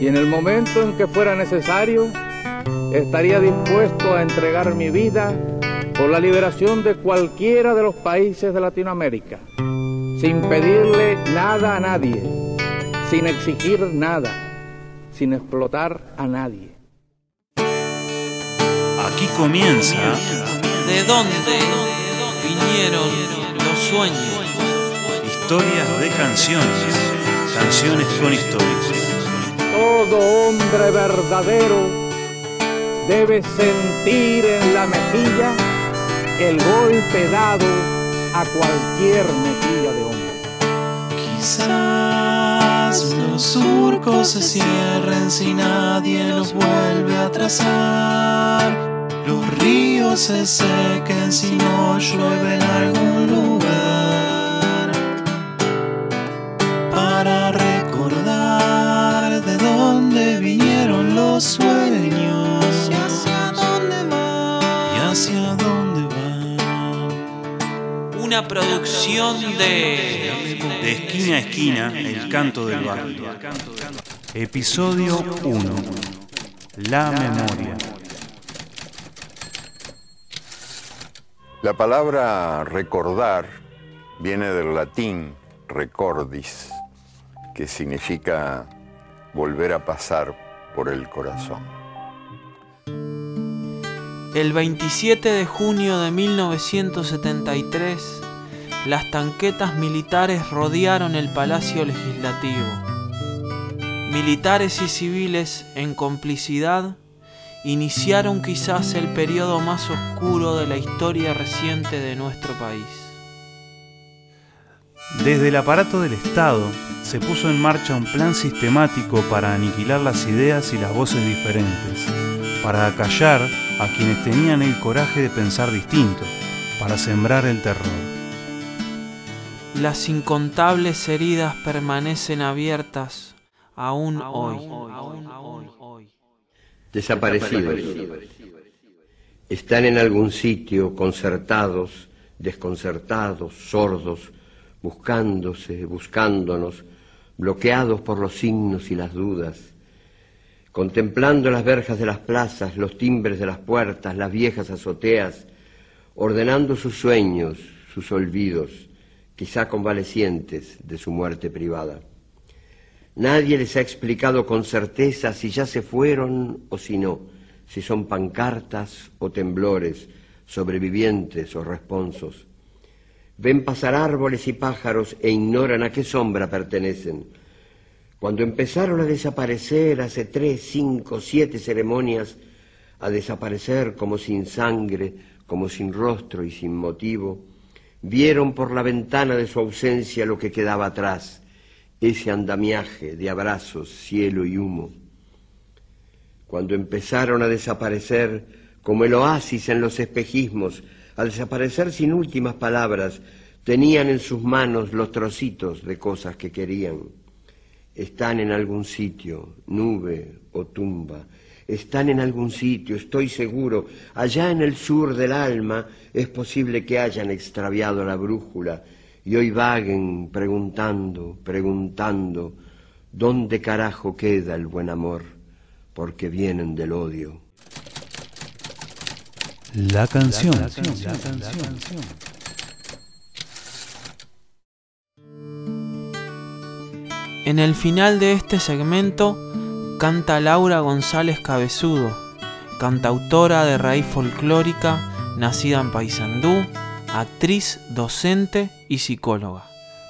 y en el momento en que fuera necesario, estaría dispuesto a entregar mi vida por la liberación de cualquiera de los países de Latinoamérica, sin pedirle nada a nadie, sin exigir nada, sin explotar a nadie. Aquí comienza. ¿De dónde vinieron los sueños? Historias de canciones. Canciones con historias. Todo hombre verdadero debe sentir en la mejilla el golpe dado a cualquier mejilla de hombre. Quizás los surcos se cierren si nadie los vuelve a trazar. Los ríos se sequen si no llueve en producción de... De esquina a esquina, el canto del barrio. Episodio 1. La memoria. La palabra recordar viene del latín recordis, que significa volver a pasar por el corazón. El 27 de junio de 1973, las tanquetas militares rodearon el Palacio Legislativo. Militares y civiles, en complicidad, iniciaron quizás el periodo más oscuro de la historia reciente de nuestro país. Desde el aparato del Estado se puso en marcha un plan sistemático para aniquilar las ideas y las voces diferentes, para acallar a quienes tenían el coraje de pensar distinto, para sembrar el terror. Las incontables heridas permanecen abiertas aún hoy. desaparecidos. Están en algún sitio concertados, desconcertados, sordos, buscándose, buscándonos, bloqueados por los signos y las dudas, contemplando las verjas de las plazas, los timbres de las puertas, las viejas azoteas, ordenando sus sueños, sus olvidos, quizá convalecientes de su muerte privada. Nadie les ha explicado con certeza si ya se fueron o si no, si son pancartas o temblores, sobrevivientes o responsos. Ven pasar árboles y pájaros e ignoran a qué sombra pertenecen. Cuando empezaron a desaparecer hace tres, cinco, siete ceremonias, a desaparecer como sin sangre, como sin rostro y sin motivo, vieron por la ventana de su ausencia lo que quedaba atrás, ese andamiaje de abrazos, cielo y humo. Cuando empezaron a desaparecer como el oasis en los espejismos, a desaparecer sin últimas palabras, tenían en sus manos los trocitos de cosas que querían. Están en algún sitio, nube o tumba, están en algún sitio, estoy seguro, allá en el sur del alma es posible que hayan extraviado la brújula y hoy vaguen preguntando, preguntando, ¿dónde carajo queda el buen amor? Porque vienen del odio. La canción. En el final de este segmento canta Laura González Cabezudo, cantautora de raíz folclórica, nacida en Paysandú, actriz, docente y psicóloga.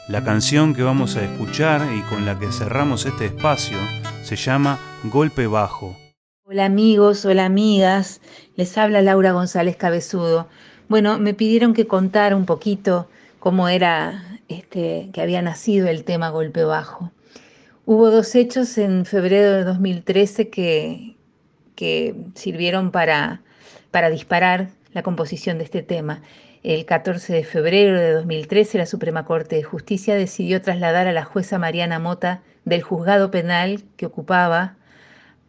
La canción que vamos a escuchar y con la que cerramos este espacio se llama Golpe Bajo. Hola amigos, hola amigas, les habla Laura González Cabezudo. Bueno, me pidieron que contara un poquito cómo era este, que había nacido el tema Golpe Bajo. Hubo dos hechos en febrero de 2013 que, que sirvieron para, para disparar la composición de este tema. El 14 de febrero de 2013, la Suprema Corte de Justicia decidió trasladar a la jueza Mariana Mota del juzgado penal que ocupaba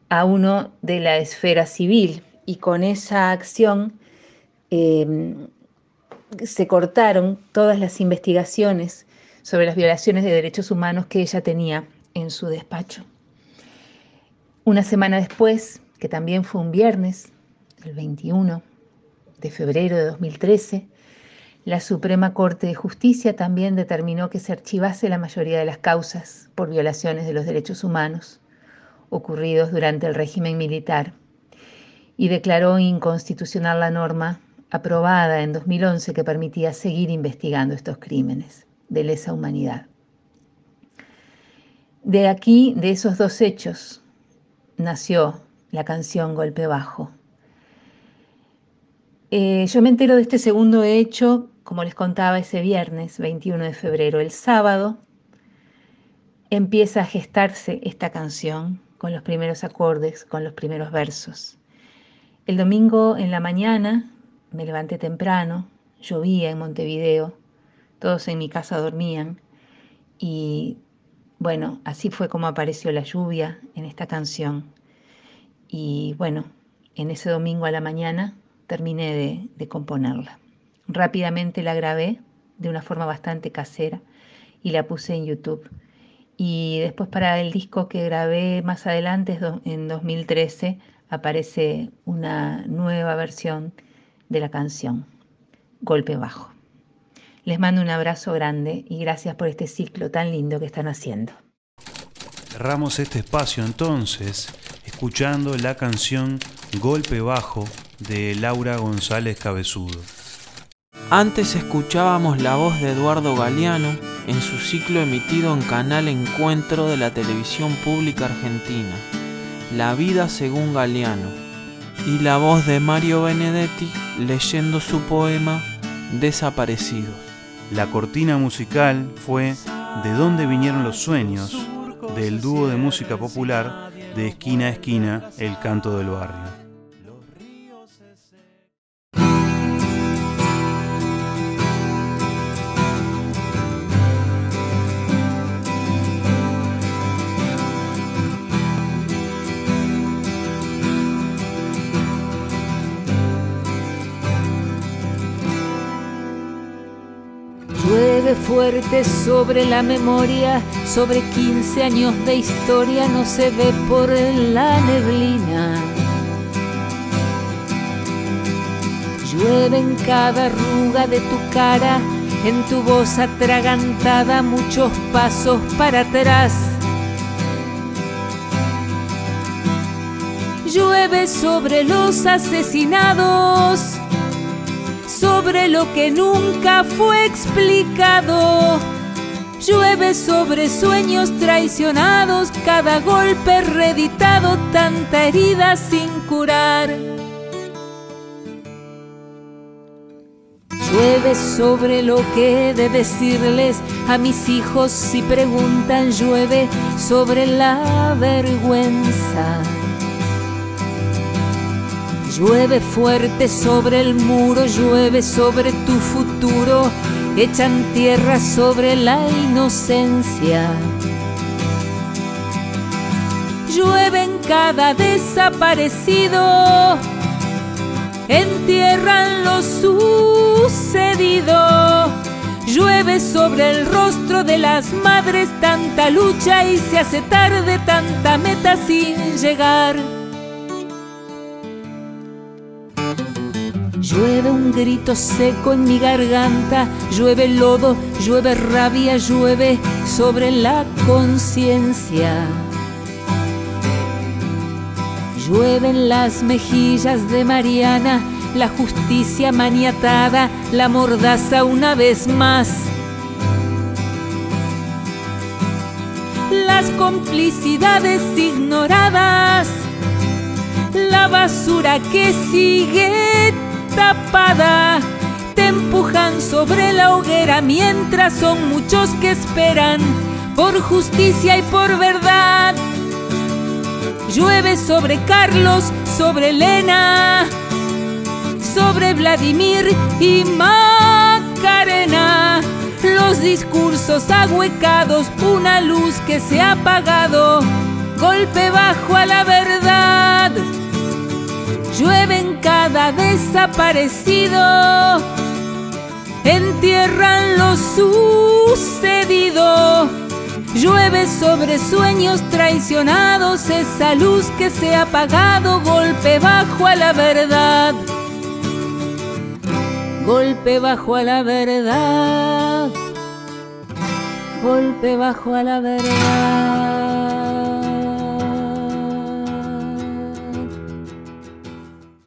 a uno de la esfera civil. Y con esa acción eh, se cortaron todas las investigaciones sobre las violaciones de derechos humanos que ella tenía en su despacho. Una semana después, que también fue un viernes, el 21 de febrero de 2013, la Suprema Corte de Justicia también determinó que se archivase la mayoría de las causas por violaciones de los derechos humanos ocurridos durante el régimen militar y declaró inconstitucional la norma aprobada en 2011 que permitía seguir investigando estos crímenes de lesa humanidad. De aquí, de esos dos hechos, nació la canción Golpe Bajo. Eh, yo me entero de este segundo hecho, como les contaba ese viernes 21 de febrero. El sábado empieza a gestarse esta canción con los primeros acordes, con los primeros versos. El domingo en la mañana me levanté temprano, llovía en Montevideo, todos en mi casa dormían y bueno, así fue como apareció la lluvia en esta canción. Y bueno, en ese domingo a la mañana terminé de, componerla. Rápidamente la grabé de una forma bastante casera y la puse en YouTube. Y después para el disco que grabé más adelante, en 2013, aparece una nueva versión de la canción, Golpe Bajo. Les mando un abrazo grande y gracias por este ciclo tan lindo que están haciendo. Cerramos este espacio entonces escuchando la canción Golpe Bajo de Laura González Cabezudo. Antes escuchábamos la voz de Eduardo Galeano en su ciclo emitido en Canal Encuentro de la televisión pública argentina, La vida según Galeano y la voz de Mario Benedetti leyendo su poema Desaparecidos. La cortina musical fue De dónde vinieron los sueños, del dúo de música popular de esquina a esquina, El canto del barrio. Fuerte sobre la memoria, sobre 15 años de historia no se ve por la neblina. Llueve en cada arruga de tu cara, en tu voz atragantada muchos pasos para atrás. Llueve sobre los asesinados sobre lo que nunca fue explicado. Llueve sobre sueños traicionados, cada golpe reeditado, tanta herida sin curar. Llueve sobre lo que he de decirles a mis hijos si preguntan, llueve sobre la vergüenza. Llueve fuerte sobre el muro, llueve sobre tu futuro, echan tierra sobre la inocencia. Llueve en cada desaparecido, entierran lo sucedido. Llueve sobre el rostro de las madres tanta lucha y se hace tarde tanta meta sin llegar. Llueve un grito seco en mi garganta, llueve lodo, llueve rabia, llueve sobre la conciencia. Llueven las mejillas de Mariana, la justicia maniatada, la mordaza una vez más. Las complicidades ignoradas, la basura que sigue sobre la hoguera mientras son muchos que esperan por justicia y por verdad. Llueve sobre Carlos, sobre Elena, sobre Vladimir y Macarena. Los discursos ahuecados, una luz que se ha apagado, golpe bajo a la verdad llueve en cada desaparecido, entierran lo sucedido, Llueve sobre sueños traicionados esa luz que se ha apagado, golpe bajo a la verdad. Golpe bajo a la verdad. Golpe bajo a la verdad.